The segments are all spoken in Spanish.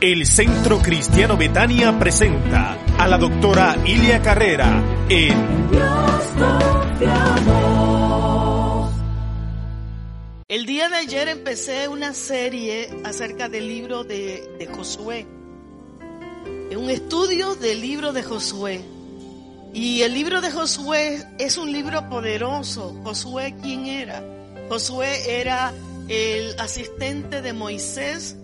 El Centro Cristiano Betania presenta a la doctora Ilia Carrera en El día de ayer empecé una serie acerca del libro de, de Josué. Un estudio del libro de Josué. Y el libro de Josué es un libro poderoso. Josué, ¿quién era? Josué era el asistente de Moisés,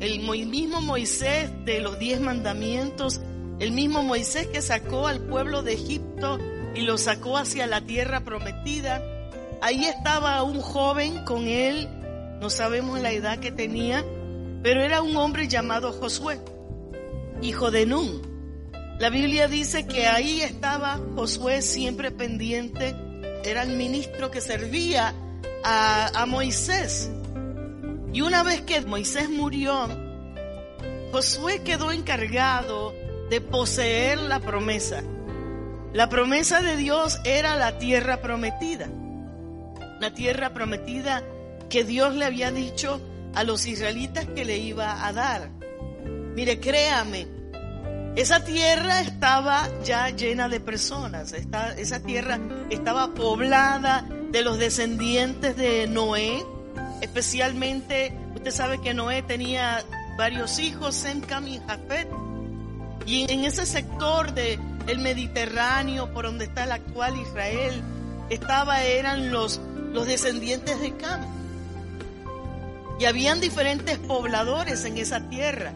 el mismo Moisés de los diez mandamientos, el mismo Moisés que sacó al pueblo de Egipto y lo sacó hacia la tierra prometida. Ahí estaba un joven con él, no sabemos la edad que tenía, pero era un hombre llamado Josué, hijo de Nun. La Biblia dice que ahí estaba Josué siempre pendiente, era el ministro que servía a, a Moisés. Y una vez que Moisés murió, Josué quedó encargado de poseer la promesa. La promesa de Dios era la tierra prometida. La tierra prometida que Dios le había dicho a los israelitas que le iba a dar. Mire, créame, esa tierra estaba ya llena de personas. esa tierra estaba poblada de los descendientes de Noé. Especialmente, usted sabe que Noé tenía varios hijos, Sem, Cam y Jafet. Y en ese sector del el Mediterráneo, por donde está el actual Israel, estaba, eran los, los descendientes de Cam. Y habían diferentes pobladores en esa tierra,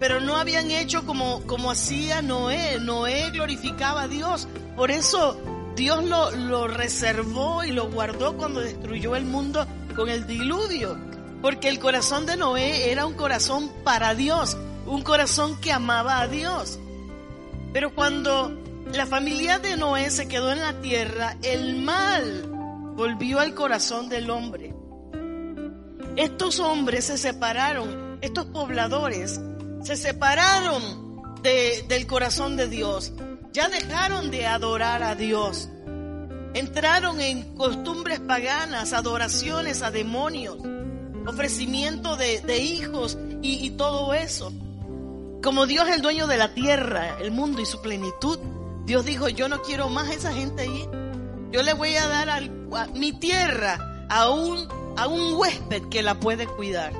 pero no habían hecho como, como hacía Noé. Noé glorificaba a Dios. Por eso Dios lo, lo reservó y lo guardó cuando destruyó el mundo con el diluvio. Porque el corazón de Noé era un corazón para Dios, un corazón que amaba a Dios. Pero cuando la familia de Noé se quedó en la tierra, el mal volvió al corazón del hombre. Estos hombres se separaron, estos pobladores se separaron de, del corazón de Dios. Ya dejaron de adorar a Dios. Entraron en costumbres paganas, adoraciones a demonios, ofrecimiento de, de hijos y, todo eso. Como Dios es el dueño de la tierra, el mundo y su plenitud, Dios dijo, yo no quiero más a esa gente ahí. Yo le voy a dar mi tierra a un, a un huésped que la puede cuidar.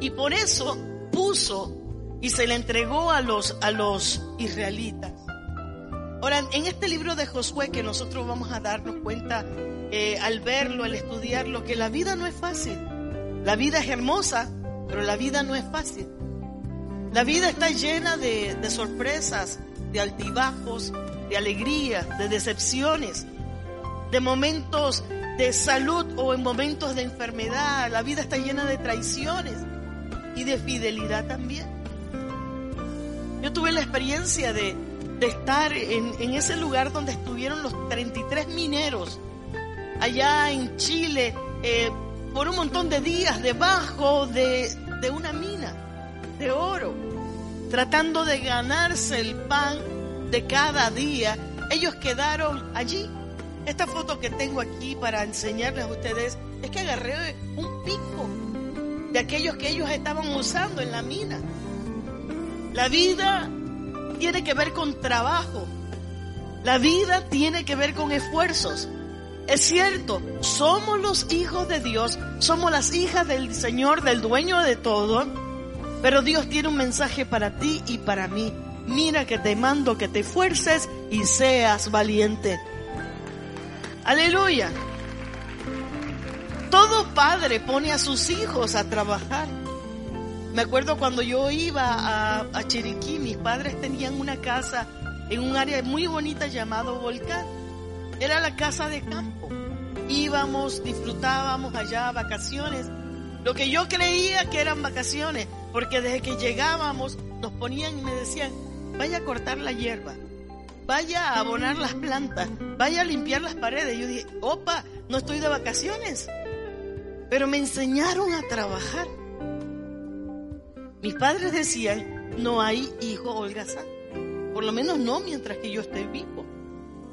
Y por eso puso y se le entregó a los, a los israelitas. Ahora, en este libro de Josué que nosotros vamos a darnos cuenta eh, al verlo, al estudiarlo, que la vida no es fácil. La vida es hermosa, pero la vida no es fácil. La vida está llena de, de sorpresas, de altibajos, de alegrías, de decepciones, de momentos de salud o en momentos de enfermedad. La vida está llena de traiciones y de fidelidad también. Yo tuve la experiencia de, estar en, en, ese lugar donde estuvieron los 33 mineros, allá en Chile, eh, por un montón de días debajo de, de una mina de oro, tratando de ganarse el pan de cada día. Ellos quedaron allí. Esta foto que tengo aquí para enseñarles a ustedes es que agarré un pico de aquellos que ellos estaban usando en la mina. La vida tiene que ver con trabajo. La vida tiene que ver con esfuerzos. Es cierto, somos los hijos de Dios, somos las hijas del Señor, del dueño de todo, pero Dios tiene un mensaje para ti y para mí. Mira que te mando que te esfuerces y seas valiente. Aleluya. Todo padre pone a sus hijos a trabajar. Me acuerdo cuando yo iba a, Chiriquí, mis padres tenían una casa en un área muy bonita llamado Volcán. Era la casa de campo. Íbamos, disfrutábamos allá vacaciones Lo que yo creía que eran vacaciones, porque desde que llegábamos nos ponían y me decían, vaya a cortar la hierba, vaya a abonar las plantas, vaya a limpiar las paredes. Yo dije, opa, no estoy de vacaciones. Pero me enseñaron a trabajar. Mis padres decían, no hay hijo holgazán. Por lo menos no mientras que yo esté vivo.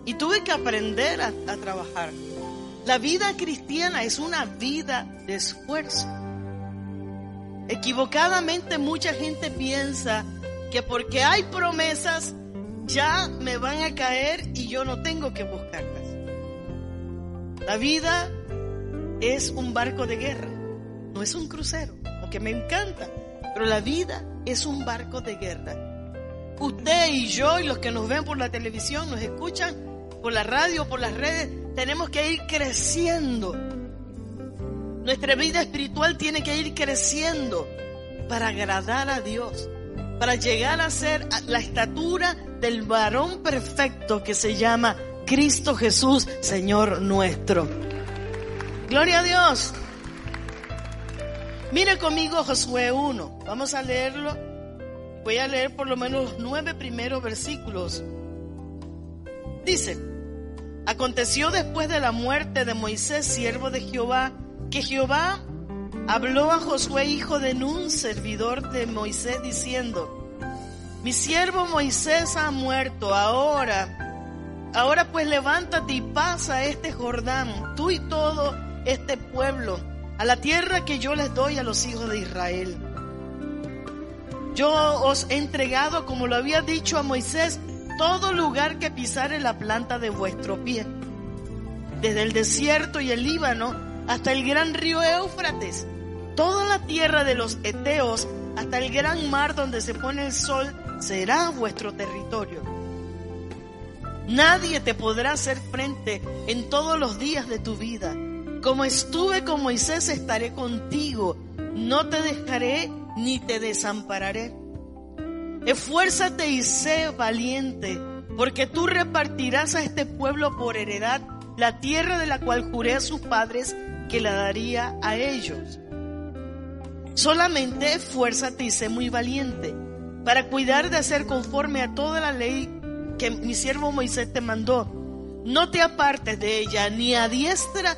Y tuve que aprender a, a trabajar. La vida cristiana es una vida de esfuerzo. Equivocadamente mucha gente piensa que porque hay promesas ya me van a caer y yo no tengo que buscarlas. La vida es un barco de guerra, no es un crucero, aunque me encanta, pero la vida es un barco de guerra. Usted y yo y los que nos ven por la televisión, nos escuchan por la radio, por las redes, tenemos que ir creciendo. Nuestra vida espiritual tiene que ir creciendo para agradar a Dios, para llegar a ser la estatura del varón perfecto que se llama Cristo Jesús, Señor nuestro. Gloria a Dios. Mire conmigo Josué 1. Vamos a leerlo. Voy a leer por lo menos los nueve primeros versículos. Dice, aconteció después de la muerte de Moisés, siervo de Jehová, que Jehová habló a Josué, hijo de Nun, servidor de Moisés, diciendo, mi siervo Moisés ha muerto, ahora, ahora pues levántate y pasa este Jordán, tú y todo este pueblo, a la tierra que yo les doy a los hijos de Israel. Yo os he entregado, como lo había dicho a Moisés, todo lugar que pisare la planta de vuestro pie, desde el desierto y el Líbano hasta el gran río Éufrates, toda la tierra de los Eteos hasta el gran mar donde se pone el sol será vuestro territorio. Nadie te podrá hacer frente en todos los días de tu vida. Como estuve con Moisés, estaré contigo. No te dejaré ni te desampararé. Esfuérzate y sé valiente, porque tú repartirás a este pueblo por heredad la tierra de la cual juré a sus padres que la daría a ellos. Solamente esfuérzate y sé muy valiente para cuidar de hacer conforme a toda la ley que mi siervo Moisés te mandó. No te apartes de ella ni a diestra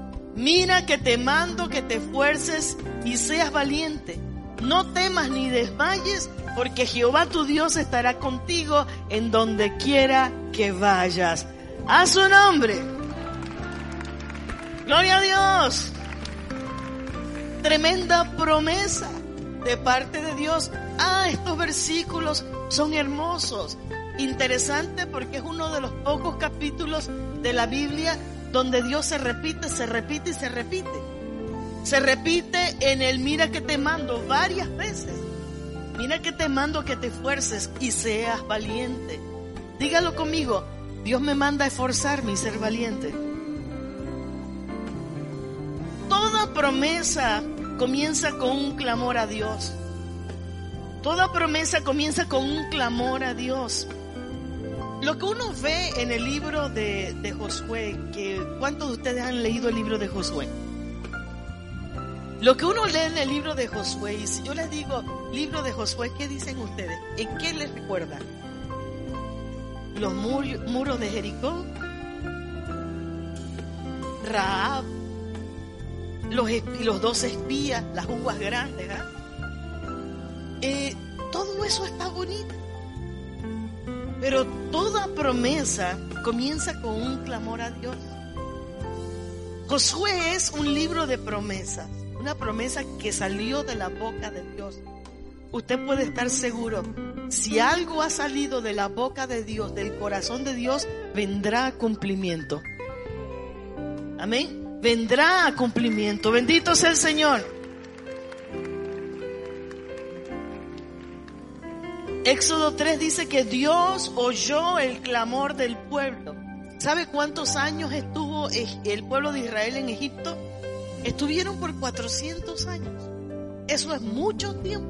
Mira que te mando que te esfuerces y seas valiente. No temas ni desmayes, porque Jehová tu Dios estará contigo en donde quiera que vayas. A su nombre. Gloria a Dios. Tremenda promesa de parte de Dios. Ah, estos versículos son hermosos. Interesante porque es uno de los pocos capítulos de la Biblia donde Dios se repite, se repite y se repite. Se repite en el mira que te mando varias veces. Mira que te mando que te esfuerces y seas valiente. Dígalo conmigo, Dios me manda a esforzarme y ser valiente. Toda promesa comienza con un clamor a Dios. Toda promesa comienza con un clamor a Dios. Lo que uno ve en el libro de, de Josué, que ¿cuántos de ustedes han leído el libro de Josué? Lo que uno lee en el libro de Josué, y si yo les digo libro de Josué, ¿qué dicen ustedes? ¿En qué les recuerda? Los muros de Jericó, Raab, los, los dos espías, las uvas grandes, ¿ah? eh, todo eso está bonito. Pero toda promesa comienza con un clamor a Dios. Josué es un libro de promesas, una promesa que salió de la boca de Dios. Usted puede estar seguro, si algo ha salido de la boca de Dios, del corazón de Dios, vendrá a cumplimiento. Amén. Vendrá a cumplimiento. Bendito sea el Señor. Éxodo 3 dice que Dios oyó el clamor del pueblo. ¿Sabe cuántos años estuvo el pueblo de Israel en Egipto? Estuvieron por 400 años. Eso es mucho tiempo.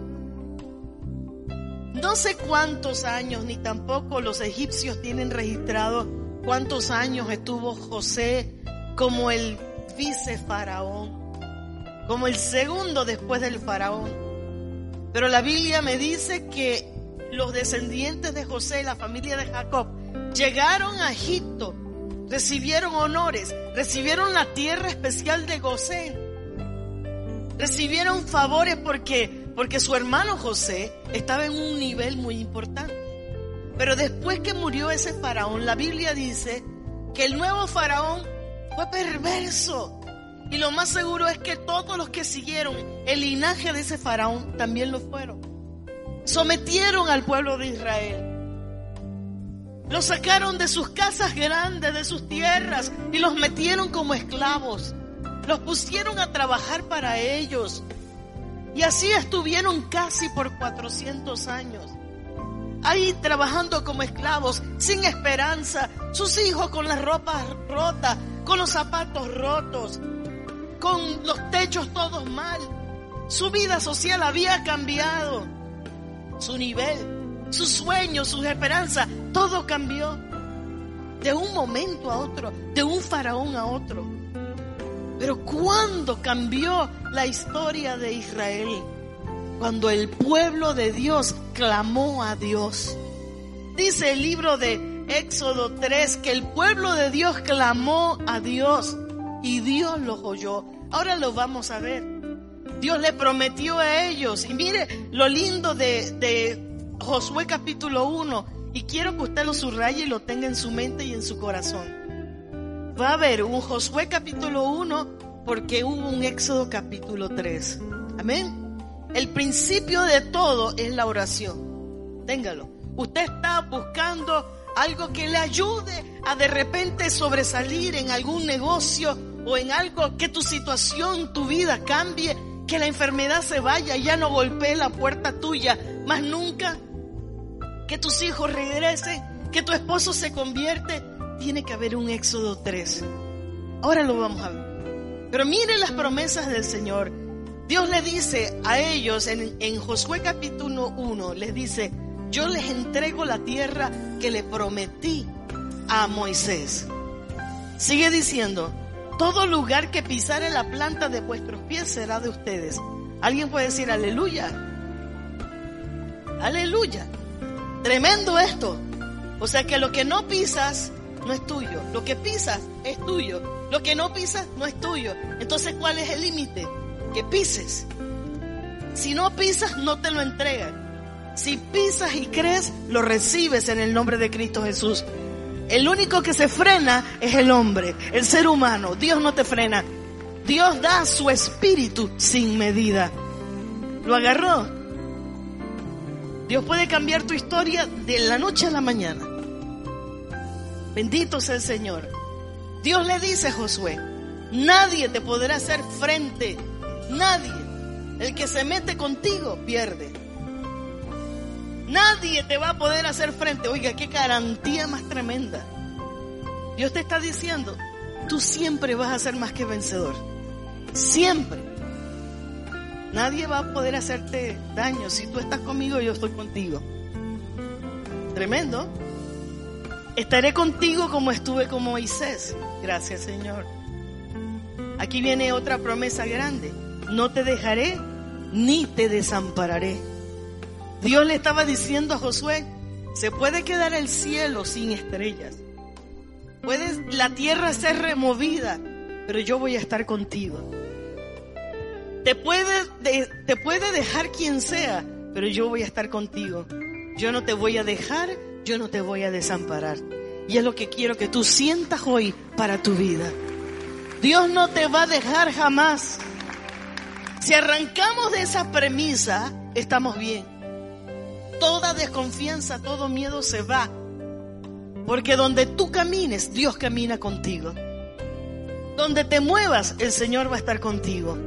No sé cuántos años, ni tampoco los egipcios tienen registrado cuántos años estuvo José como el vice faraón, como el segundo después del faraón. Pero la Biblia me dice que los descendientes de José, la familia de Jacob, llegaron a Egipto, recibieron honores, recibieron la tierra especial de Gosén, recibieron favores porque, porque su hermano José estaba en un nivel muy importante. Pero después que murió ese faraón, la Biblia dice que el nuevo faraón fue perverso. Y lo más seguro es que todos los que siguieron el linaje de ese faraón también lo fueron sometieron al pueblo de Israel. Los sacaron de sus casas grandes, de sus tierras, y los metieron como esclavos. Los pusieron a trabajar para ellos. Y así estuvieron casi por 400 años. Ahí trabajando como esclavos, sin esperanza, sus hijos con las ropas rotas, con los zapatos rotos, con los techos todos mal. Su vida social había cambiado su nivel, sus sueños, sus esperanzas, todo cambió de un momento a otro, de un faraón a otro. Pero ¿cuándo cambió la historia de Israel? Cuando el pueblo de Dios clamó a Dios. Dice el libro de Éxodo 3 que el pueblo de Dios clamó a Dios y Dios los oyó. Ahora lo vamos a ver. Dios le prometió a ellos. Y mire lo lindo de, Josué capítulo 1. Y quiero que usted lo subraye y lo tenga en su mente y en su corazón. Va a haber un Josué capítulo 1 porque hubo un Éxodo capítulo 3. Amén. El principio de todo es la oración. Téngalo. Usted está buscando algo que le ayude a de repente sobresalir en algún negocio o en algo que tu situación, tu vida cambie que la enfermedad se vaya, ya no golpee la puerta tuya, más nunca. Que tus hijos regresen, que tu esposo se convierte. Tiene que haber un Éxodo 3. Ahora lo vamos a ver. Pero mire las promesas del Señor. Dios le dice a ellos en, en Josué capítulo 1, les dice, yo les entrego la tierra que le prometí a Moisés. Sigue diciendo, todo lugar que pisare la planta de vuestros pies será de ustedes. Alguien puede decir aleluya. Aleluya. Tremendo esto. O sea que lo que no pisas no es tuyo. Lo que pisas es tuyo. Lo que no pisas no es tuyo. Entonces, ¿cuál es el límite? Que pises. Si no pisas, no te lo entregan. Si pisas y crees, lo recibes en el nombre de Cristo Jesús. El único que se frena es el hombre, el ser humano. Dios no te frena. Dios da su espíritu sin medida. ¿Lo agarró? Dios puede cambiar tu historia de la noche a la mañana. Bendito sea el Señor. Dios le dice a Josué, nadie te podrá hacer frente. Nadie. El que se mete contigo pierde. Nadie te va a poder hacer frente. Oiga, qué garantía más tremenda. Dios te está diciendo, tú siempre vas a ser más que vencedor. Siempre. Nadie va a poder hacerte daño. Si tú estás conmigo, yo estoy contigo. Tremendo. Estaré contigo como estuve con Moisés. Gracias, Señor. Aquí viene otra promesa grande. No te dejaré ni te desampararé. Dios le estaba diciendo a Josué, se puede quedar el cielo sin estrellas. Puede la tierra ser removida, pero yo voy a estar contigo. Te puede, te puede dejar quien sea, pero yo voy a estar contigo. Yo no te voy a dejar, yo no te voy a desamparar. Y es lo que quiero que tú sientas hoy para tu vida. Dios no te va a dejar jamás. Si arrancamos de esa premisa, estamos bien toda desconfianza, todo miedo se va. Porque donde tú camines, Dios camina contigo. Donde te muevas, el Señor va a estar contigo.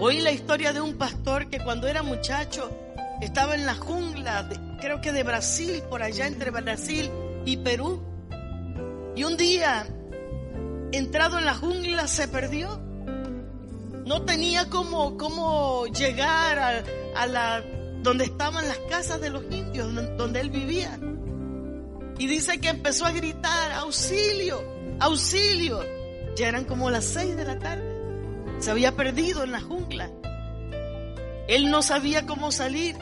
Oí la historia de un pastor que cuando era muchacho estaba en la jungla, creo que de Brasil, por allá entre Brasil y Perú. Y un día, entrado en la jungla, se perdió. No tenía cómo, cómo llegar a, a la donde estaban las casas de los indios, donde él vivía. Y dice que empezó a gritar, auxilio, auxilio. Ya eran como las seis de la tarde. Se había perdido en la jungla. Él no sabía cómo salir.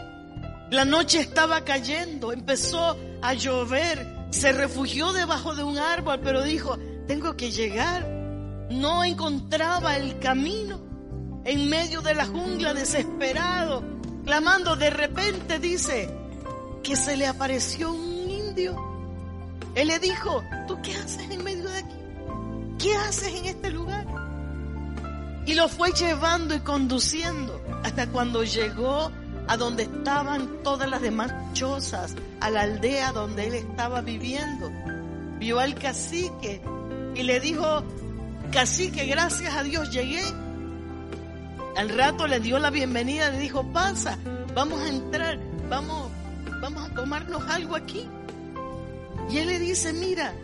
La noche estaba cayendo, empezó a llover, se refugió debajo de un árbol, pero dijo, tengo que llegar. No encontraba el camino. En medio de la jungla, desesperado, clamando, de repente dice que se le apareció un indio. Él le dijo, ¿tú qué haces en medio de aquí? ¿Qué haces en este lugar? Y lo fue llevando y conduciendo hasta cuando llegó a donde estaban todas las demás chozas, a la aldea donde él estaba viviendo. Vio al cacique y le dijo, cacique, gracias a Dios llegué. Al rato le dio la bienvenida, le dijo, pasa, vamos a entrar, vamos, vamos a tomarnos algo aquí. Y él le dice, mira,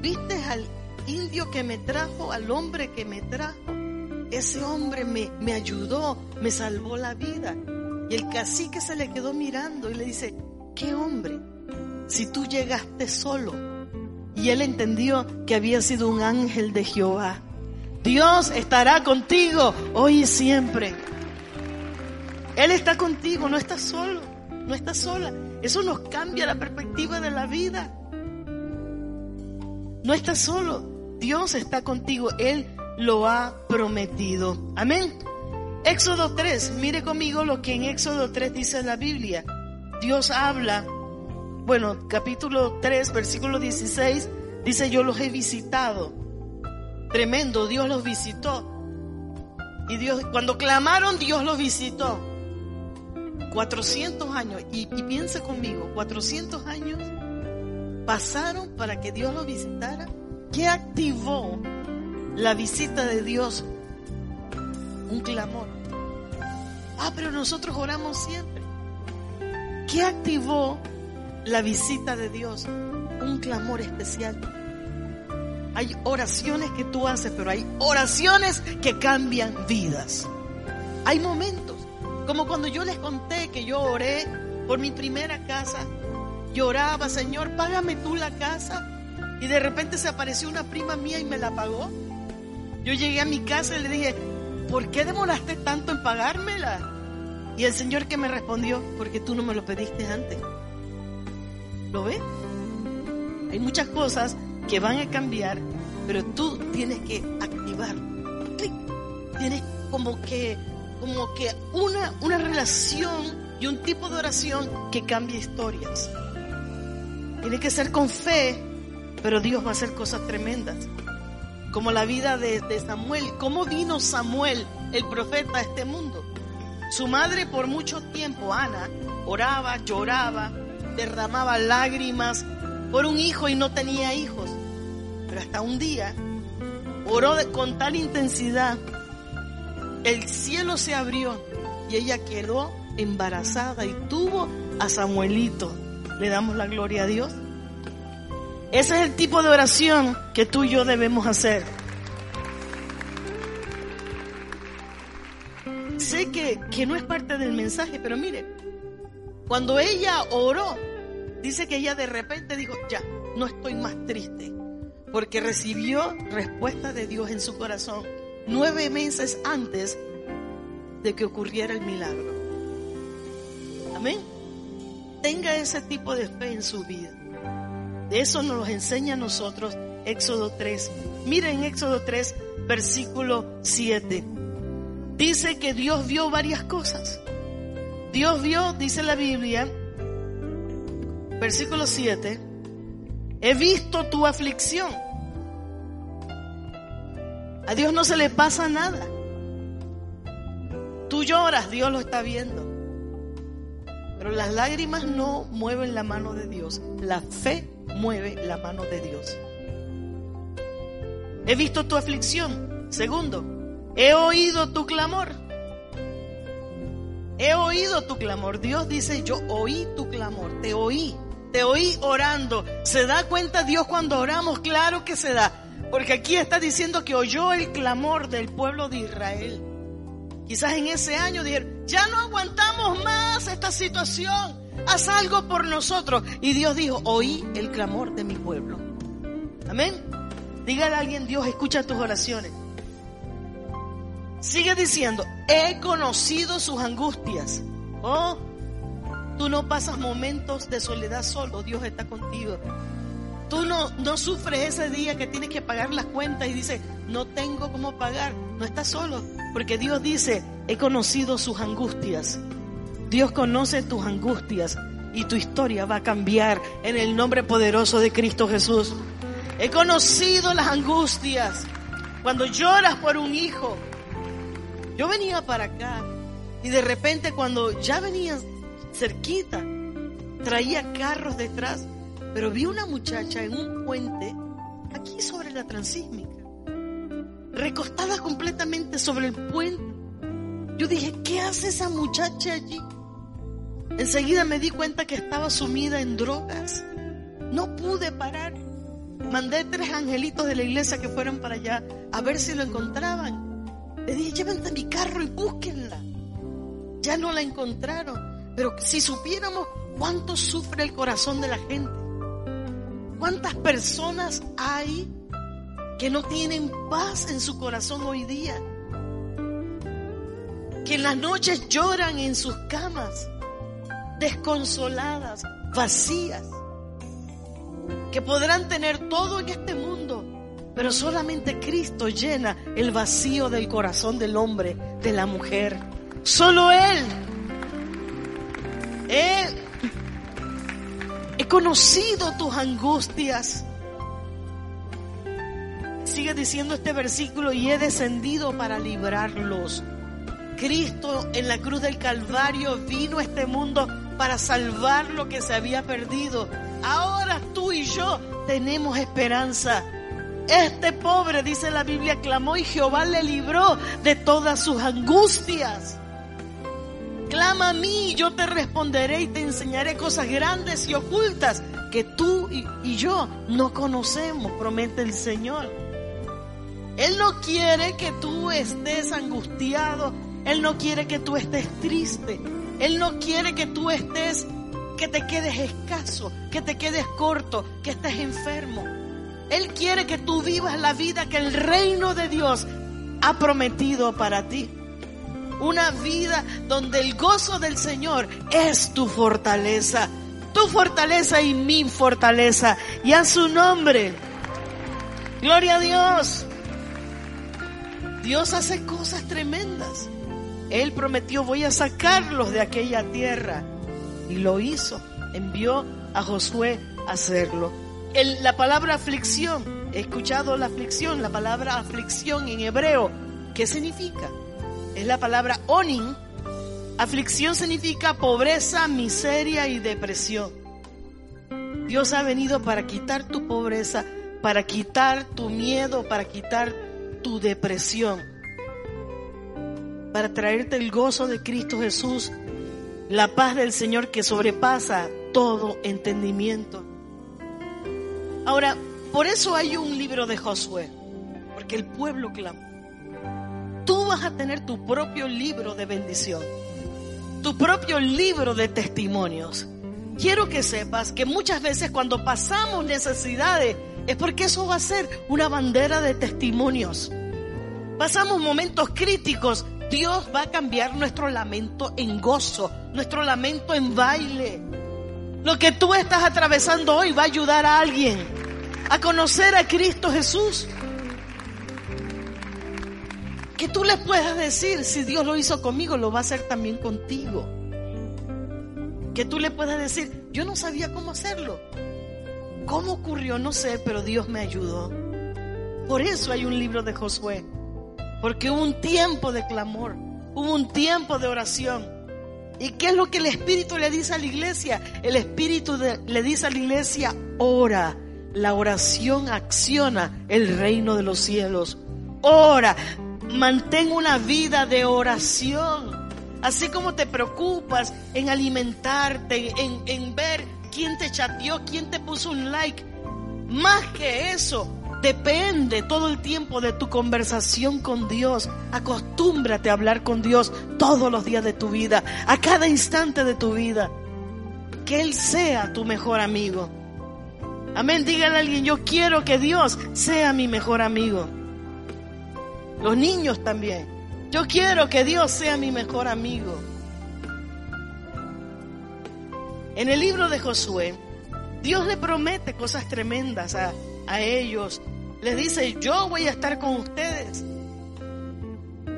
¿viste al indio que me trajo, al hombre que me trajo? Ese hombre me, me ayudó, me salvó la vida. Y el cacique se le quedó mirando y le dice, ¿qué hombre? Si tú llegaste solo. Y él entendió que había sido un ángel de Jehová. Dios estará contigo hoy y siempre. Él está contigo, no estás solo, no estás sola. Eso nos cambia la perspectiva de la vida. No estás solo, Dios está contigo, Él lo ha prometido. Amén. Éxodo 3, mire conmigo lo que en Éxodo 3 dice la Biblia. Dios habla, bueno, capítulo 3, versículo 16, dice yo los he visitado Tremendo, Dios los visitó. Y Dios, cuando clamaron, Dios los visitó. 400 años, y, y piensa conmigo, 400 años pasaron para que Dios los visitara. ¿Qué activó la visita de Dios? Un clamor. Ah, pero nosotros oramos siempre. ¿Qué activó la visita de Dios? Un clamor especial. Hay oraciones que tú haces, pero hay oraciones que cambian vidas. Hay momentos, como cuando yo les conté que yo oré por mi primera casa, lloraba, Señor, págame tú la casa. Y de repente se apareció una prima mía y me la pagó. Yo llegué a mi casa y le dije, ¿por qué demoraste tanto en pagármela? Y el Señor que me respondió, porque tú no me lo pediste antes. ¿Lo ves? Hay muchas cosas que van a cambiar, pero tú tienes que activar. Tienes como que, como que una, una relación y un tipo de oración que cambie historias. Tiene que ser con fe, pero Dios va a hacer cosas tremendas. Como la vida de, de Samuel. ¿Cómo vino Samuel, el profeta, a este mundo? Su madre por mucho tiempo, Ana, oraba, lloraba, derramaba lágrimas por un hijo y no tenía hijos. Pero hasta un día oró con tal intensidad, el cielo se abrió y ella quedó embarazada y tuvo a Samuelito. Le damos la gloria a Dios. Ese es el tipo de oración que tú y yo debemos hacer. Sé que, que no es parte del mensaje, pero mire, cuando ella oró, dice que ella de repente dijo, ya, no estoy más triste, porque recibió respuesta de Dios en su corazón nueve meses antes de que ocurriera el milagro. Amén. Tenga ese tipo de fe en su vida. De eso nos lo enseña a nosotros Éxodo 3. Miren Éxodo 3, versículo 7. Dice que Dios vio varias cosas. Dios vio, dice la Biblia, versículo 7, he visto tu aflicción. A Dios no se le pasa nada. Tú lloras, Dios lo está viendo. Pero las lágrimas no mueven la mano de Dios. La fe mueve la mano de Dios. He visto tu aflicción. Segundo, he oído tu clamor. He oído tu clamor. Dios dice, yo oí tu clamor, te oí, te oí orando. ¿Se da cuenta Dios cuando oramos? Claro que se da. Porque aquí está diciendo que oyó el clamor del pueblo de Israel. Quizás en ese año dijeron, ya no aguantamos más esta situación, haz algo por nosotros. Y Dios dijo, oí el clamor de mi pueblo. Amén. Dígale a alguien, Dios escucha tus oraciones. Sigue diciendo, he conocido sus angustias. Oh, tú no pasas momentos de soledad solo, Dios está contigo. Tú no, no sufres ese día que tienes que pagar las cuentas y dices, no tengo cómo pagar. No estás solo, porque Dios dice, he conocido sus angustias. Dios conoce tus angustias y tu historia va a cambiar en el nombre poderoso de Cristo Jesús. He conocido las angustias. Cuando lloras por un hijo, yo venía para acá y de repente cuando ya venía cerquita, traía carros detrás, pero vi una muchacha en un puente aquí sobre la transísmica, recostada completamente sobre el puente. Yo dije, ¿qué hace esa muchacha allí? Enseguida me di cuenta que estaba sumida en drogas. No pude parar. Mandé tres angelitos de la iglesia que fueron para allá a ver si lo encontraban. Le dije, llévense mi carro y búsquenla. Ya no la encontraron. Pero si supiéramos cuánto sufre el corazón de la gente, cuántas personas hay que no tienen paz en su corazón hoy día, que en las noches lloran en sus camas, desconsoladas, vacías, que podrán tener todo en este mundo, pero solamente Cristo llena el vacío del corazón del hombre, de la mujer. Solo Él. He, conocido tus angustias. Sigue diciendo este versículo y he descendido para librarlos. Cristo en la cruz del Calvario vino a este mundo para salvar lo que se había perdido. Ahora tú y yo tenemos esperanza. Este pobre, dice la Biblia, clamó y Jehová le libró de todas sus angustias. Clama a mí y yo te responderé y te enseñaré cosas grandes y ocultas que tú y, y yo no conocemos, promete el Señor. Él no quiere que tú estés angustiado, Él no quiere que tú estés triste, Él no quiere que tú estés, que te quedes escaso, que te quedes corto, que estés enfermo. Él quiere que tú vivas la vida que el reino de Dios ha prometido para ti. Una vida donde el gozo del Señor es tu fortaleza. Tu fortaleza y mi fortaleza. Y a su nombre. Gloria a Dios. Dios hace cosas tremendas. Él prometió, voy a sacarlos de aquella tierra. Y lo hizo. Envió a Josué a hacerlo la palabra aflicción, he escuchado la aflicción, la palabra aflicción en hebreo, ¿qué significa? Es la palabra onin. Aflicción significa pobreza, miseria y depresión. Dios ha venido para quitar tu pobreza, para quitar tu miedo, para quitar tu depresión, para traerte el gozo de Cristo Jesús, la paz del Señor que sobrepasa todo entendimiento. Ahora, por eso hay un libro de Josué, porque el pueblo clamó. Tú vas a tener tu propio libro de bendición, tu propio libro de testimonios. Quiero que sepas que muchas veces cuando pasamos necesidades es porque eso va a ser una bandera de testimonios. Pasamos momentos críticos, Dios va a cambiar nuestro lamento en gozo, nuestro lamento en baile. Lo que tú estás atravesando hoy va a ayudar a alguien a conocer a Cristo Jesús. Que tú les puedas decir, si Dios lo hizo conmigo, lo va a hacer también contigo. Que tú le puedas decir, yo no sabía cómo hacerlo. ¿Cómo ocurrió? No sé, pero Dios me ayudó. Por eso hay un libro de Josué. Porque hubo un tiempo de clamor, hubo un tiempo de oración, ¿Y qué es lo que el Espíritu le dice a la iglesia? El Espíritu le dice a la iglesia, ora. La oración acciona el reino de los cielos. Ora, mantén una vida de oración. Así como te preocupas en alimentarte, en, en ver quién te chateó, quién te puso un like. Más que eso, depende todo el tiempo de tu conversación con Dios. Acostúmbrate a hablar con Dios todos los días de tu vida, a cada instante de tu vida. Que Él sea tu mejor amigo. Amén. Dígale a alguien, yo quiero que Dios sea mi mejor amigo. Los niños también. Yo quiero que Dios sea mi mejor amigo. En el libro de Josué, Dios le promete cosas tremendas a, a ellos. Les dice, yo voy a estar con ustedes.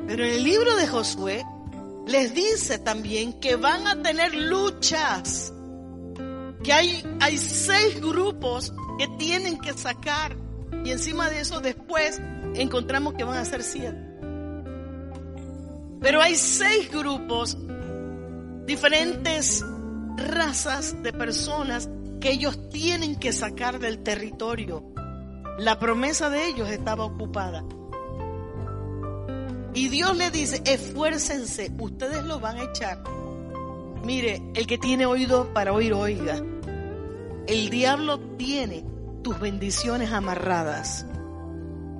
Pero en el libro de Josué les dice también que van a tener luchas. Que hay, hay seis grupos que tienen que sacar. Y encima de eso después encontramos que van a ser siete. Pero hay seis grupos diferentes razas de personas que ellos tienen que sacar del territorio. La promesa de ellos estaba ocupada. Y Dios le dice, esfuércense, ustedes lo van a echar. Mire, el que tiene oído para oír, oiga. El diablo tiene tus bendiciones amarradas.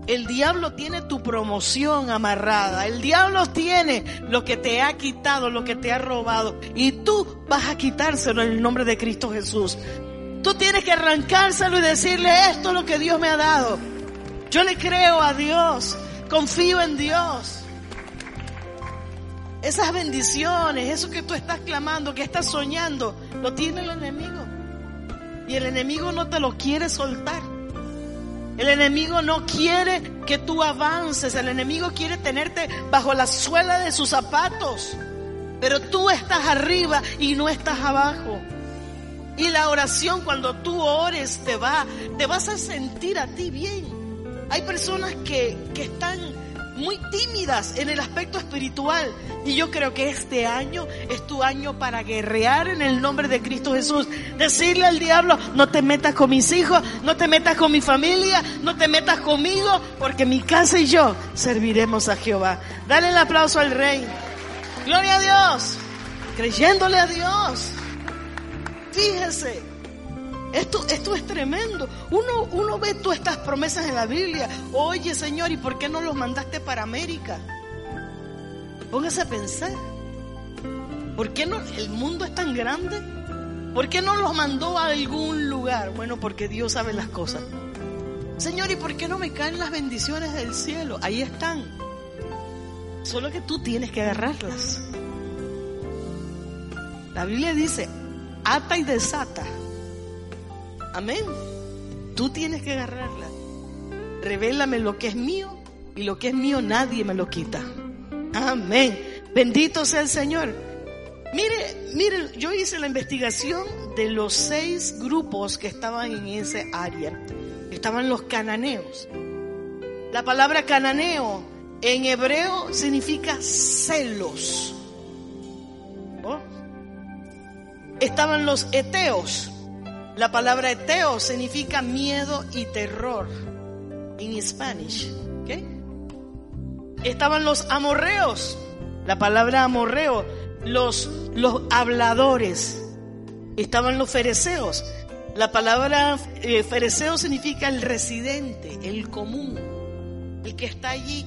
El diablo tiene tu promoción amarrada. El diablo tiene lo que te ha quitado, lo que te ha robado. Y tú vas a quitárselo en el nombre de Cristo Jesús. Tú tienes que arrancárselo y decirle esto es lo que Dios me ha dado. Yo le creo a Dios. Confío en Dios. Esas bendiciones, eso que tú estás clamando, que estás soñando, lo tiene el enemigo. Y el enemigo no te lo quiere soltar. El enemigo no quiere que tú avances. El enemigo quiere tenerte bajo la suela de sus zapatos. Pero tú estás arriba y no estás abajo. Y la oración cuando tú ores te va, te vas a sentir a ti bien. Hay personas que, que están muy tímidas en el aspecto espiritual. Y yo creo que este año es tu año para guerrear en el nombre de Cristo Jesús. Decirle al diablo, no te metas con mis hijos, no te metas con mi familia, no te metas conmigo, porque mi casa y yo serviremos a Jehová. Dale el aplauso al rey. Gloria a Dios. Creyéndole a Dios. Fíjese. Esto, esto es tremendo. Uno, uno ve todas estas promesas en la Biblia. Oye, Señor, ¿y por qué no los mandaste para América? Póngase a pensar. ¿Por qué no? El mundo es tan grande. ¿Por qué no los mandó a algún lugar? Bueno, porque Dios sabe las cosas. Señor, ¿y por qué no me caen las bendiciones del cielo? Ahí están. Solo que tú tienes que agarrarlas. La Biblia dice, ata y desata Amén. Tú tienes que agarrarla. Revélame lo que es mío y lo que es mío nadie me lo quita. Amén. Bendito sea el Señor. Mire, mire, yo hice la investigación de los seis grupos que estaban en ese área. Estaban los cananeos. La palabra cananeo en hebreo significa celos. ¿Oh? Estaban los eteos. La palabra eteo significa miedo y terror en Spanish. Estaban los amorreos. La palabra amorreo, los, los habladores. Estaban los fereceos. La palabra eh, significa el residente, el común, el que está allí.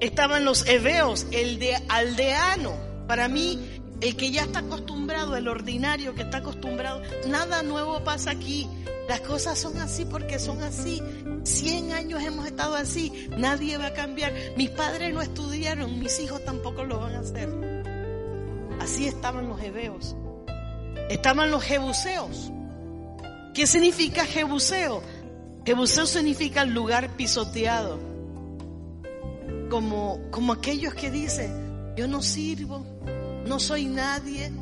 Estaban los heveos, el de aldeano. Para mí, el que ya está acostumbrado, el ordinario que está acostumbrado, nada nuevo pasa aquí. Las cosas son así porque son así. Cien años hemos estado así. Nadie va a cambiar. Mis padres no estudiaron, mis hijos tampoco lo van a hacer. Así estaban los hebeos. Estaban los jebuseos. ¿Qué significa jebuseo? Jebuseo significa lugar pisoteado. Como, como aquellos que dicen, yo no sirvo, no soy nadie.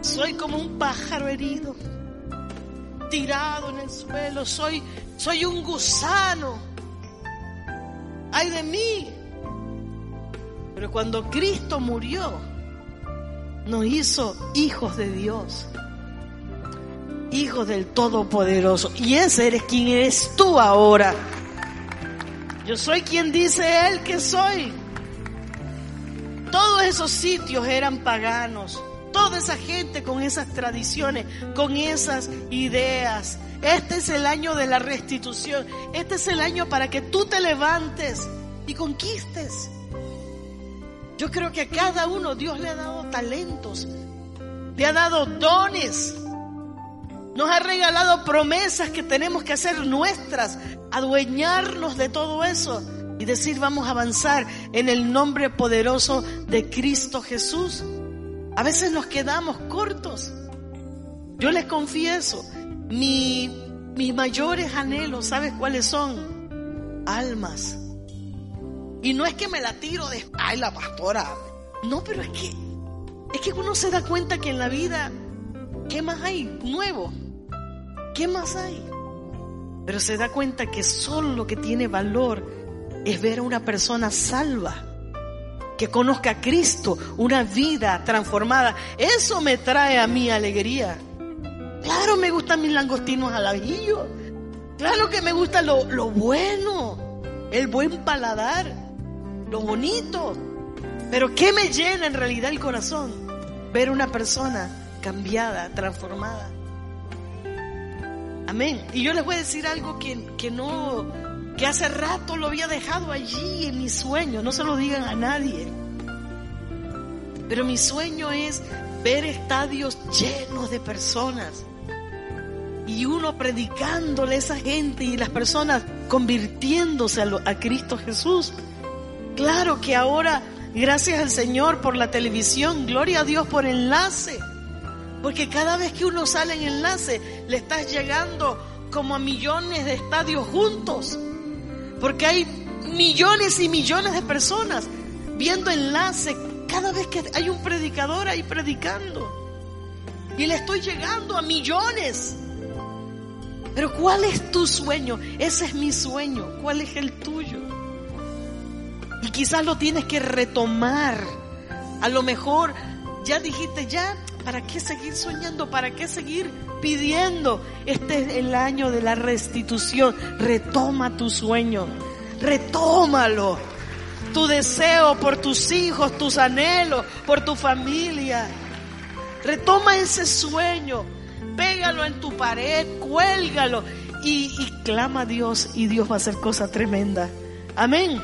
Soy como un pájaro herido, tirado en el suelo. Soy, soy un gusano. Ay de mí. Pero cuando Cristo murió, nos hizo hijos de Dios. Hijos del Todopoderoso. Y ese eres quien eres tú ahora. Yo soy quien dice Él que soy. Todos esos sitios eran paganos. Toda esa gente con esas tradiciones, con esas ideas. Este es el año de la restitución. Este es el año para que tú te levantes y conquistes. Yo creo que a cada uno Dios le ha dado talentos, le ha dado dones, nos ha regalado promesas que tenemos que hacer nuestras, adueñarnos de todo eso y decir vamos a avanzar en el nombre poderoso de Cristo Jesús. A veces nos quedamos cortos. Yo les confieso, mi, mis mayores anhelos, ¿sabes cuáles son? Almas. Y no es que me la tiro de, ay, la pastora. No, pero es que, es que uno se da cuenta que en la vida, ¿qué más hay nuevo? ¿Qué más hay? Pero se da cuenta que solo lo que tiene valor es ver a una persona salva, que conozca a Cristo, una vida transformada. Eso me trae a mí alegría. Claro, me gustan mis langostinos al ajillo. Claro que me gusta lo, lo bueno, el buen paladar lo bonito. Pero ¿qué me llena en realidad el corazón? Ver una persona cambiada, transformada. Amén. Y yo les voy a decir algo que, que no, que hace rato lo había dejado allí en mi sueño. No se lo digan a nadie. Pero mi sueño es ver estadios llenos de personas. Y uno predicándole a esa gente y las personas convirtiéndose a, a Cristo Jesús. Claro que ahora, gracias al Señor por la televisión, gloria a Dios por enlace. Porque cada vez que uno sale en enlace, le estás llegando como a millones de estadios juntos. Porque hay millones y millones de personas viendo enlace cada vez que hay un predicador ahí predicando. Y le estoy llegando a millones. Pero ¿cuál es tu sueño? Ese es mi sueño. ¿Cuál es el tuyo? Y quizás lo tienes que retomar. A lo mejor ya dijiste, ya, ¿para qué seguir soñando? ¿Para qué seguir pidiendo? Este es el año de la restitución. Retoma tu sueño. Retómalo. Tu deseo por tus hijos, tus anhelos, por tu familia. Retoma ese sueño. Pégalo en tu pared, cuélgalo y, y clama a Dios y Dios va a hacer cosas tremendas. Amén.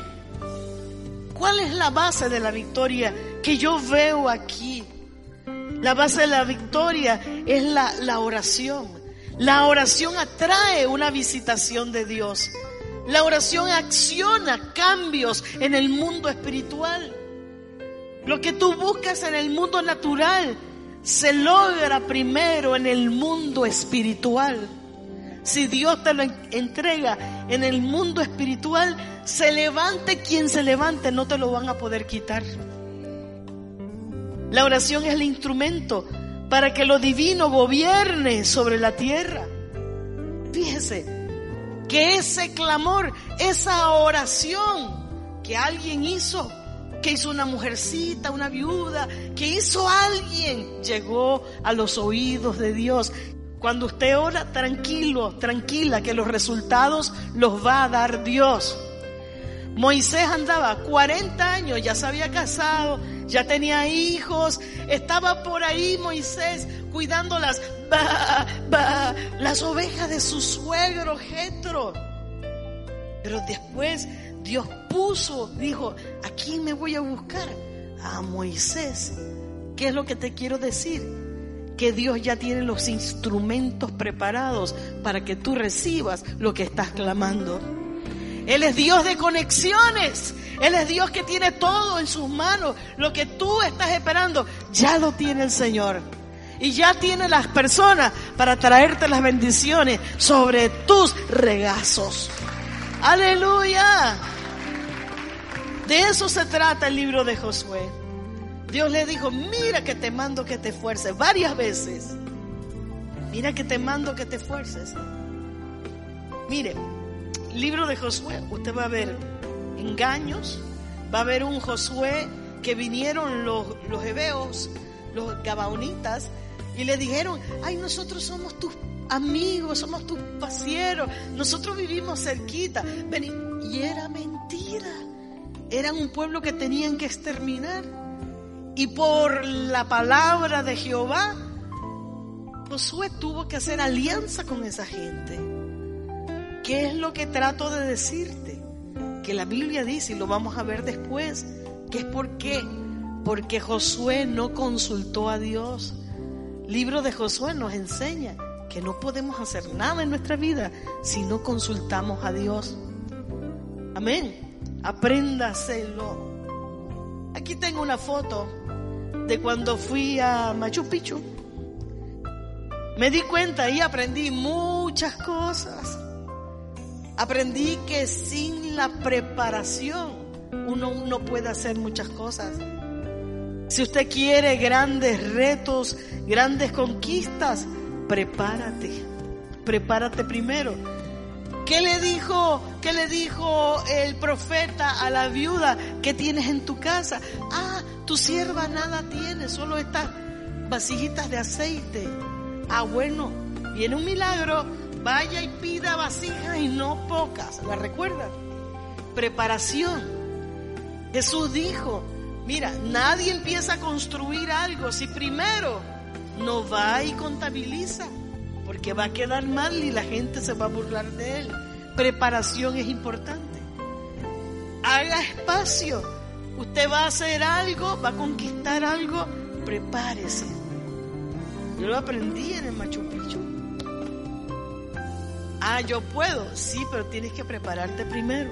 ¿Cuál es la base de la victoria que yo veo aquí? La base de la victoria es la, la, oración. La oración atrae una visitación de Dios. La oración acciona cambios en el mundo espiritual. Lo que tú buscas en el mundo natural se logra primero en el mundo espiritual. Si Dios te lo entrega en el mundo espiritual, se levante quien se levante, no te lo van a poder quitar. La oración es el instrumento para que lo divino gobierne sobre la tierra. Fíjese que ese clamor, esa oración que alguien hizo, que hizo una mujercita, una viuda, que hizo alguien, llegó a los oídos de Dios. Cuando usted ora, tranquilo, tranquila, que los resultados los va a dar Dios. Moisés andaba 40 años, ya se había casado, ya tenía hijos, estaba por ahí Moisés cuidando las, las ovejas de su suegro Jetro. Pero después Dios puso, dijo, ¿a quién me voy a buscar? A Moisés. ¿Qué es lo que te quiero decir? Que Dios ya tiene los instrumentos preparados para que tú recibas lo que estás clamando. Él es Dios de conexiones. Él es Dios que tiene todo en sus manos. Lo que tú estás esperando, ya lo tiene el Señor. Y ya tiene las personas para traerte las bendiciones sobre tus regazos. Aleluya. De eso se trata el libro de Josué. Dios le dijo, mira que te mando que te esfuerces varias veces. Mira que te mando que te esfuerces. Mire, libro de Josué, usted va a ver engaños, va a ver un Josué que vinieron los, los los gabaonitas, y le dijeron, ay, nosotros somos tus amigos, somos tus pasieros, nosotros vivimos cerquita. Y era mentira. Eran un pueblo que tenían que exterminar. Y por la palabra de Jehová, Josué tuvo que hacer alianza con esa gente. ¿Qué es lo que trato de decirte? Que la Biblia dice, y lo vamos a ver después, que es por qué. Porque Josué no consultó a Dios. libro de Josué nos enseña que no podemos hacer nada en nuestra vida si no consultamos a Dios. Amén. Apréndaselo. Aquí tengo una foto de cuando fui a Machu Picchu. Me di cuenta y aprendí muchas cosas. Aprendí que sin la preparación uno no puede hacer muchas cosas. Si usted quiere grandes retos, grandes conquistas, prepárate. Prepárate primero. ¿Qué le dijo, qué le dijo el profeta a la viuda que tienes en tu casa? Ah, tu sierva nada tiene, solo estas vasijitas de aceite. Ah, bueno, viene un milagro, vaya y pida vasijas y no pocas. ¿La recuerda? Preparación. Jesús dijo, mira, nadie empieza a construir algo si primero no va y contabiliza, porque va a quedar mal y la gente se va a burlar de él. Preparación es importante. Haga espacio. Usted va a hacer algo, va a conquistar algo, prepárese. Yo lo aprendí en el Machu. Ah, yo puedo, sí, pero tienes que prepararte primero.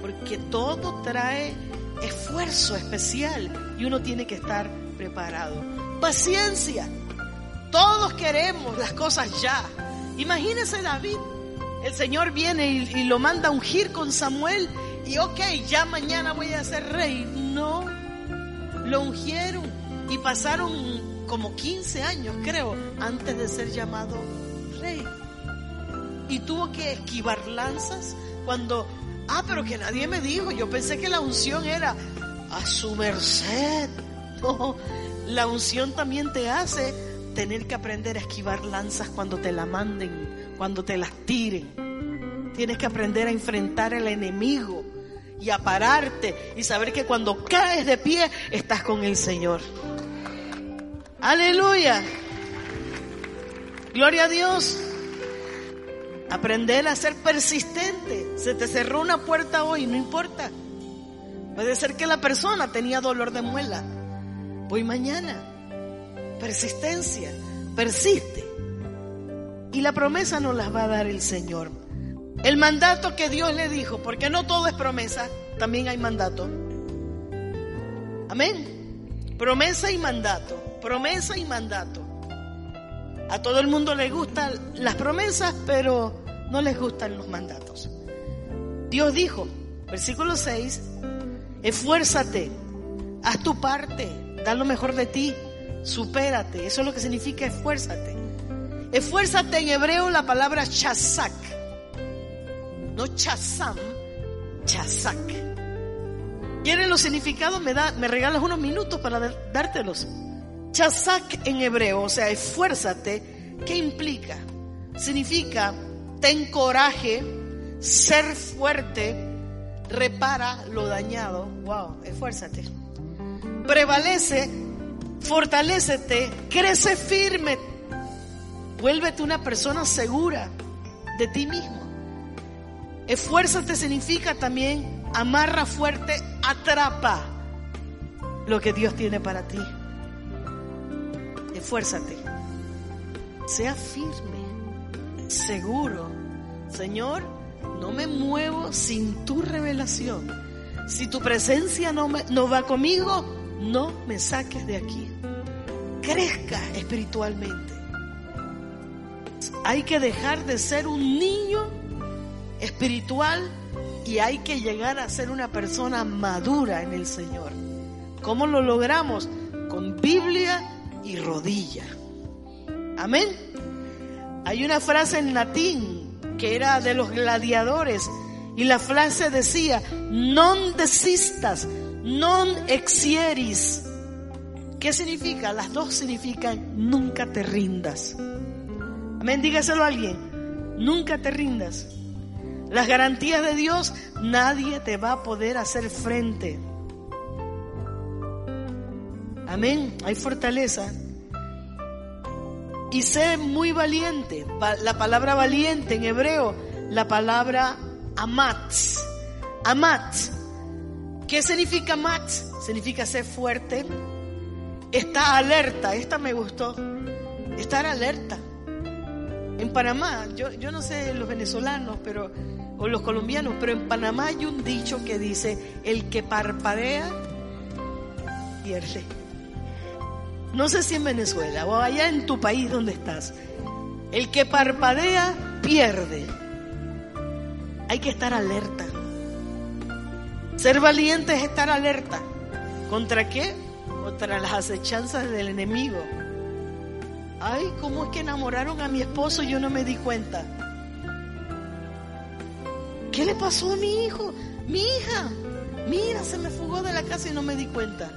Porque todo trae esfuerzo especial y uno tiene que estar preparado. Paciencia. Todos queremos las cosas ya. Imagínese David. El Señor viene y, lo manda a ungir con Samuel y ok, ya mañana voy a ser rey. No, lo ungieron y pasaron como 15 años, creo, antes de ser llamado rey. Y tuvo que esquivar lanzas cuando, ah, pero que nadie me dijo, yo pensé que la unción era a su merced. No, la unción también te hace tener que aprender a esquivar lanzas cuando te la manden, cuando te las tiren. Tienes que aprender a enfrentar al enemigo y a pararte y saber que cuando caes de pie estás con el Señor. Aleluya. Gloria a Dios. Aprender a ser persistente. Se te cerró una puerta hoy, no importa. Puede ser que la persona tenía dolor de muela Voy mañana. Persistencia. Persiste. Y la promesa nos las va a dar el Señor. El mandato que Dios le dijo, porque no todo es promesa, también hay mandato. Amén. Promesa y mandato. Promesa y mandato. A todo el mundo le gustan las promesas, pero no les gustan los mandatos. Dios dijo, versículo 6, esfuérzate, haz tu parte, da lo mejor de ti, supérate. Eso es lo que significa esfuérzate. Esfuérzate en hebreo la palabra chazak. No chazam, chazak. ¿Quieres los significados? Me, da, me regalas unos minutos para dártelos. Chazak en hebreo, o sea, esfuérzate, ¿qué implica? Significa ten coraje, ser fuerte, repara lo dañado. Wow, esfuérzate prevalece, fortalécete, crece firme, vuélvete una persona segura de ti mismo. Esfuérzate significa también amarra fuerte, atrapa lo que Dios tiene para ti. Esfuérzate, sea firme, seguro. Señor, no me muevo sin tu revelación. Si tu presencia no, no va conmigo, no me saques de aquí. Crezca espiritualmente. Hay que dejar de ser un niño espiritual y hay que llegar a ser una persona madura en el Señor. ¿Cómo lo logramos? Con Biblia y rodilla. Amén. Hay una frase en latín que era de los gladiadores y la frase decía, non desistas, non exieris. ¿Qué significa? Las dos significan nunca te rindas. Amén, dígaselo a alguien. Nunca te rindas. Las garantías de Dios, nadie te va a poder hacer frente. Amén. Hay fortaleza. Y sé muy valiente. La palabra valiente en hebreo, la palabra amat. Amat. ¿Qué significa amat? Significa ser fuerte. Está alerta. Esta me gustó. Estar alerta. En Panamá, yo, yo no sé los venezolanos, pero o los colombianos, pero en Panamá hay un dicho que dice, el que parpadea, pierde. No sé si en Venezuela o allá en tu país donde estás, el que parpadea, pierde. Hay que estar alerta. Ser valiente es estar alerta. ¿Contra qué? Contra las acechanzas del enemigo. Ay, ¿cómo es que enamoraron a mi esposo y yo no me di cuenta? ¿Qué le pasó a mi hijo? Mi hija. Mira, se me fugó de la casa y no me di cuenta.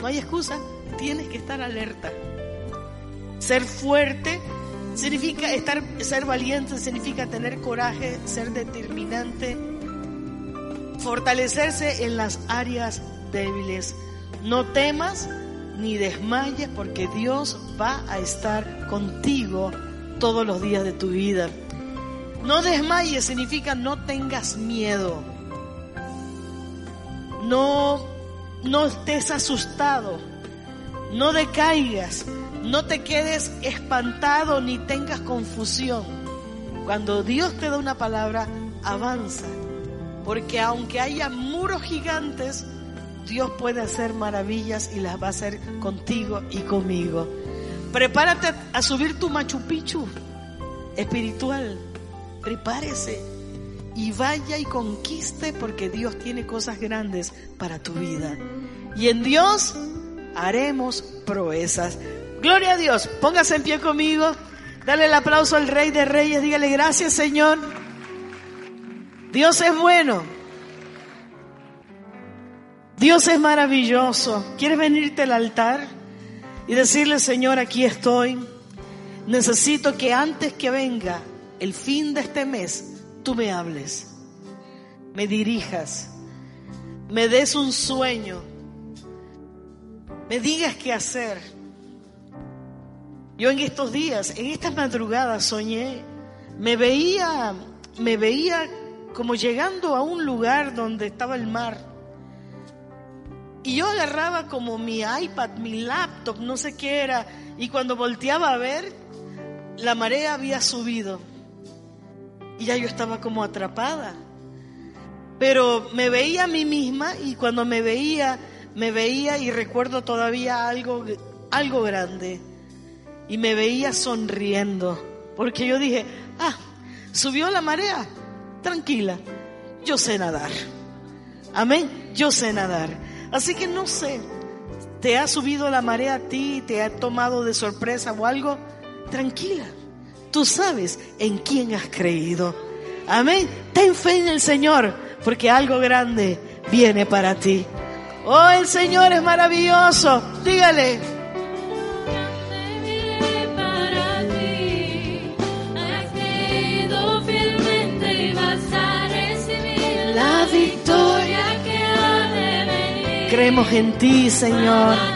No hay excusa, tienes que estar alerta. Ser fuerte significa estar ser valiente, significa tener coraje, ser determinante, fortalecerse en las áreas débiles. No temas ni desmayes porque Dios va a estar contigo todos los días de tu vida. No desmayes significa no tengas miedo. No, no estés asustado. No decaigas. No te quedes espantado ni tengas confusión. Cuando Dios te da una palabra, avanza. Porque aunque haya muros gigantes, Dios puede hacer maravillas y las va a hacer contigo y conmigo. Prepárate a subir tu Machu Picchu espiritual prepárese y vaya y conquiste porque Dios tiene cosas grandes para tu vida. Y en Dios haremos proezas. Gloria a Dios. Póngase en pie conmigo. Dale el aplauso al Rey de Reyes. Dígale gracias Señor. Dios es bueno. Dios es maravilloso. ¿Quieres venirte al altar y decirle, Señor, aquí estoy? Necesito que antes que venga el fin de este mes tú me hables, me dirijas, me des un sueño, me digas qué hacer. Yo en estos días, en estas madrugadas soñé, me veía, me veía como llegando a un lugar donde estaba el mar. Y yo agarraba como mi iPad, mi laptop, no sé qué era, y cuando volteaba a ver, la marea había subido. Y ya yo estaba como atrapada. Pero me veía a mí misma y cuando me veía, me veía y recuerdo todavía algo, algo grande. Y me veía sonriendo. Porque yo dije, ah, subió la marea, tranquila, yo sé nadar. Amén, yo sé nadar. Así que no sé, te ha subido la marea a ti, te ha tomado de sorpresa o algo, tranquila Tú sabes en quién has creído. Amén. Ten fe en el Señor, porque algo grande viene para ti. Oh, el Señor es maravilloso. Dígale. La victoria que ha de venir. Creemos en ti, Señor.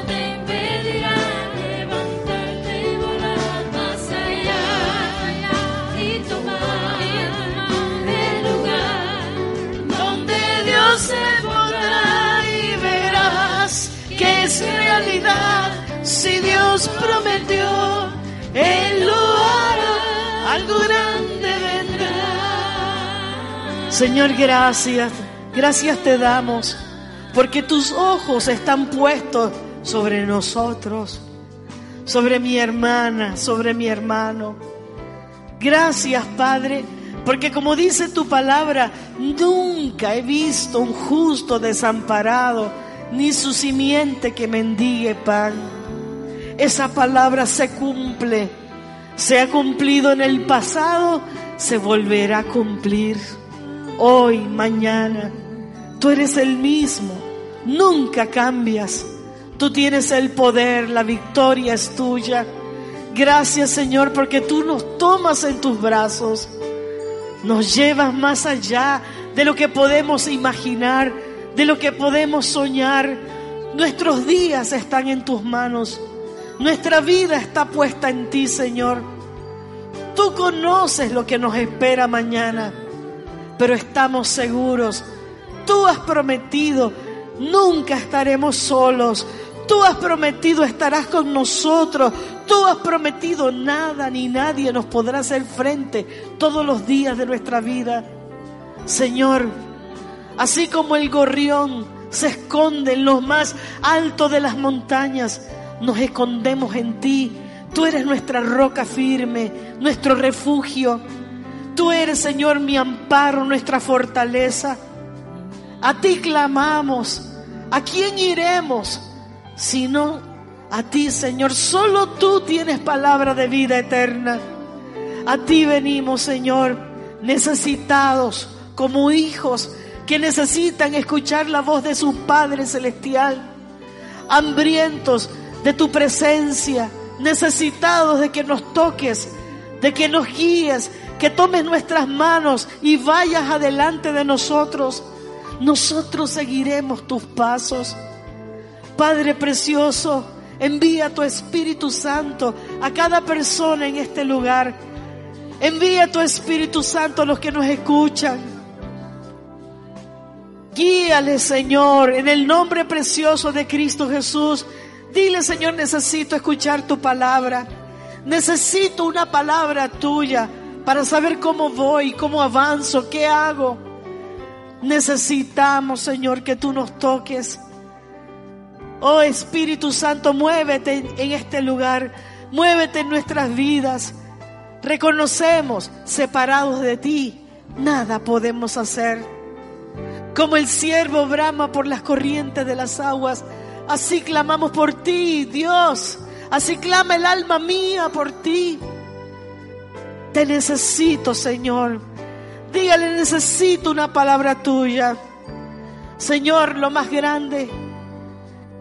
Prometió, Él lo hará, algo grande vendrá. Señor, gracias, gracias te damos, porque tus ojos están puestos sobre nosotros, sobre mi hermana, sobre mi hermano. Gracias, Padre, porque como dice tu palabra, nunca he visto un justo desamparado ni su simiente que mendigue pan. Esa palabra se cumple, se ha cumplido en el pasado, se volverá a cumplir hoy, mañana. Tú eres el mismo, nunca cambias. Tú tienes el poder, la victoria es tuya. Gracias Señor porque tú nos tomas en tus brazos, nos llevas más allá de lo que podemos imaginar de lo que podemos soñar. Nuestros días están en tus manos. Nuestra vida está puesta en ti, Señor. Tú conoces lo que nos espera mañana, pero estamos seguros. Tú has prometido, nunca estaremos solos. Tú has prometido estarás con nosotros. Tú has prometido nada ni nadie nos podrá hacer frente todos los días de nuestra vida. Señor, así como el gorrión se esconde en lo más alto de las montañas, nos escondemos en ti Tú eres nuestra roca firme, nuestro refugio. Tú eres, Señor, mi amparo, nuestra fortaleza. A ti clamamos. ¿A quién iremos? Sino a ti, Señor. Solo tú tienes palabra de vida eterna. A ti venimos, Señor, necesitados como hijos que necesitan escuchar la voz de su Padre Celestial. Hambrientos de tu presencia necesitados de que nos toques, de que nos guíes, que tomes nuestras manos y vayas adelante de nosotros. Nosotros seguiremos tus pasos. Padre precioso, envía tu Espíritu Santo a cada persona en este lugar. Envía tu Espíritu Santo a los que nos escuchan. Guíale, Señor, en el nombre precioso de Cristo Jesús. Dile, Señor, necesito escuchar tu palabra. Necesito una palabra tuya para saber cómo voy, cómo avanzo, qué hago. Necesitamos, Señor, que tú nos toques. Oh Espíritu Santo, muévete en este lugar, muévete en nuestras vidas. Reconocemos, separados de ti, nada podemos hacer. Como el siervo brama por las corrientes de las aguas, Así clamamos por ti, Dios. Así clama el alma mía por ti. Te necesito, Señor. Dígale, necesito una palabra tuya. Señor, lo más grande,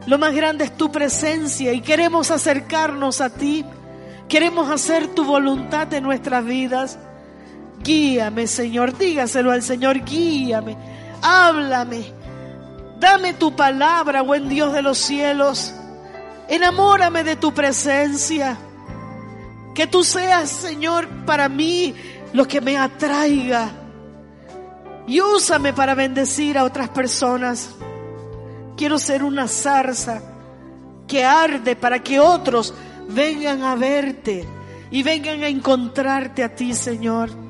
lo más grande es tu presencia y queremos acercarnos a ti. Queremos hacer tu voluntad en nuestras vidas. Guíame, Señor. Dígaselo al Señor, guíame. Háblame. Dame tu palabra, buen Dios de los cielos. Enamórame de tu presencia. Que tú seas, Señor, para mí lo que me atraiga. Y úsame para bendecir a otras personas. Quiero ser una zarza que arde para que otros vengan a verte y vengan a encontrarte a ti, Señor.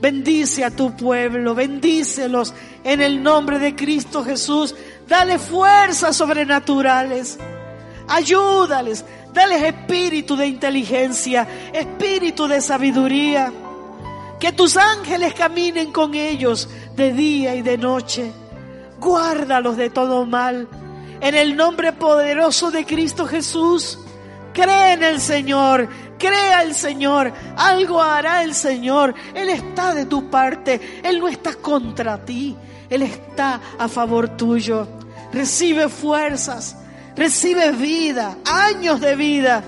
Bendice a tu pueblo, bendícelos en el nombre de Cristo Jesús. Dale fuerzas sobrenaturales. Ayúdales, dales espíritu de inteligencia, espíritu de sabiduría. Que tus ángeles caminen con ellos de día y de noche. Guárdalos de todo mal. En el nombre poderoso de Cristo Jesús. Cree en el Señor Crea el Señor, algo hará el Señor. Él está de tu parte, Él no está contra ti, Él está a favor tuyo. Recibe fuerzas, recibe vida, años de vida.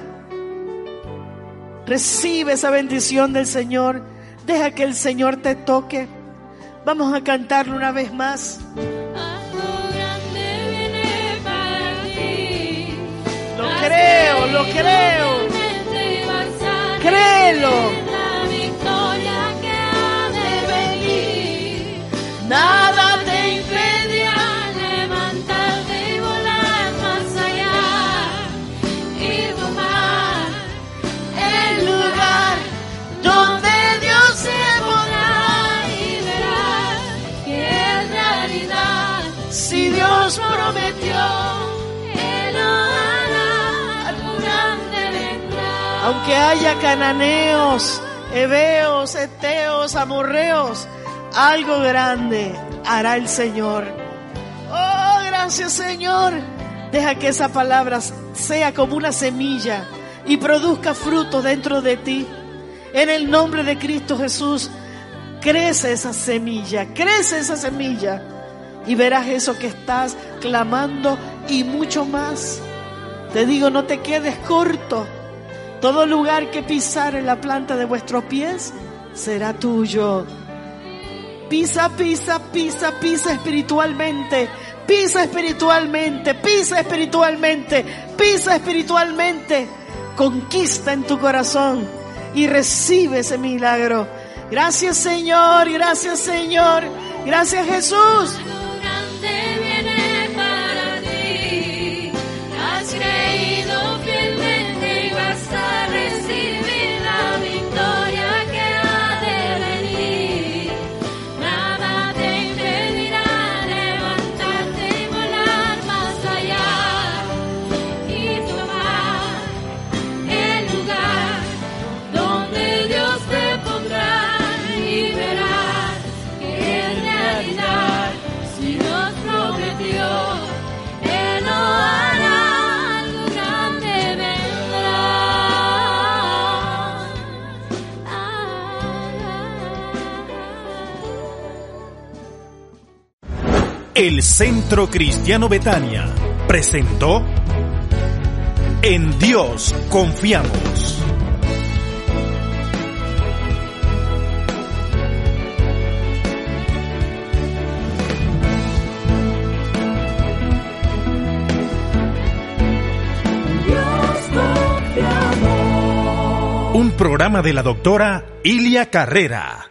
Recibe esa bendición del Señor. Deja que el Señor te toque. Vamos a cantarlo una vez más. Lo creo, lo creo. Créelo. La victoria que ha de venir. Aunque haya cananeos, heveos, eteos, amorreos, algo grande hará el Señor. Oh, gracias Señor. Deja que esa palabra sea como una semilla y produzca fruto dentro de ti. En el nombre de Cristo Jesús, crece esa semilla, crece esa semilla y verás eso que estás clamando y mucho más. Te digo, no te quedes corto. Todo lugar que pisar en la planta de vuestros pies será tuyo. Pisa, pisa, pisa, pisa espiritualmente. Pisa espiritualmente, pisa espiritualmente, pisa espiritualmente. Conquista en tu corazón y recibe ese milagro. Gracias Señor, gracias Señor, gracias Jesús. El Centro Cristiano Betania presentó En Dios confiamos. Un programa de la doctora Ilia Carrera.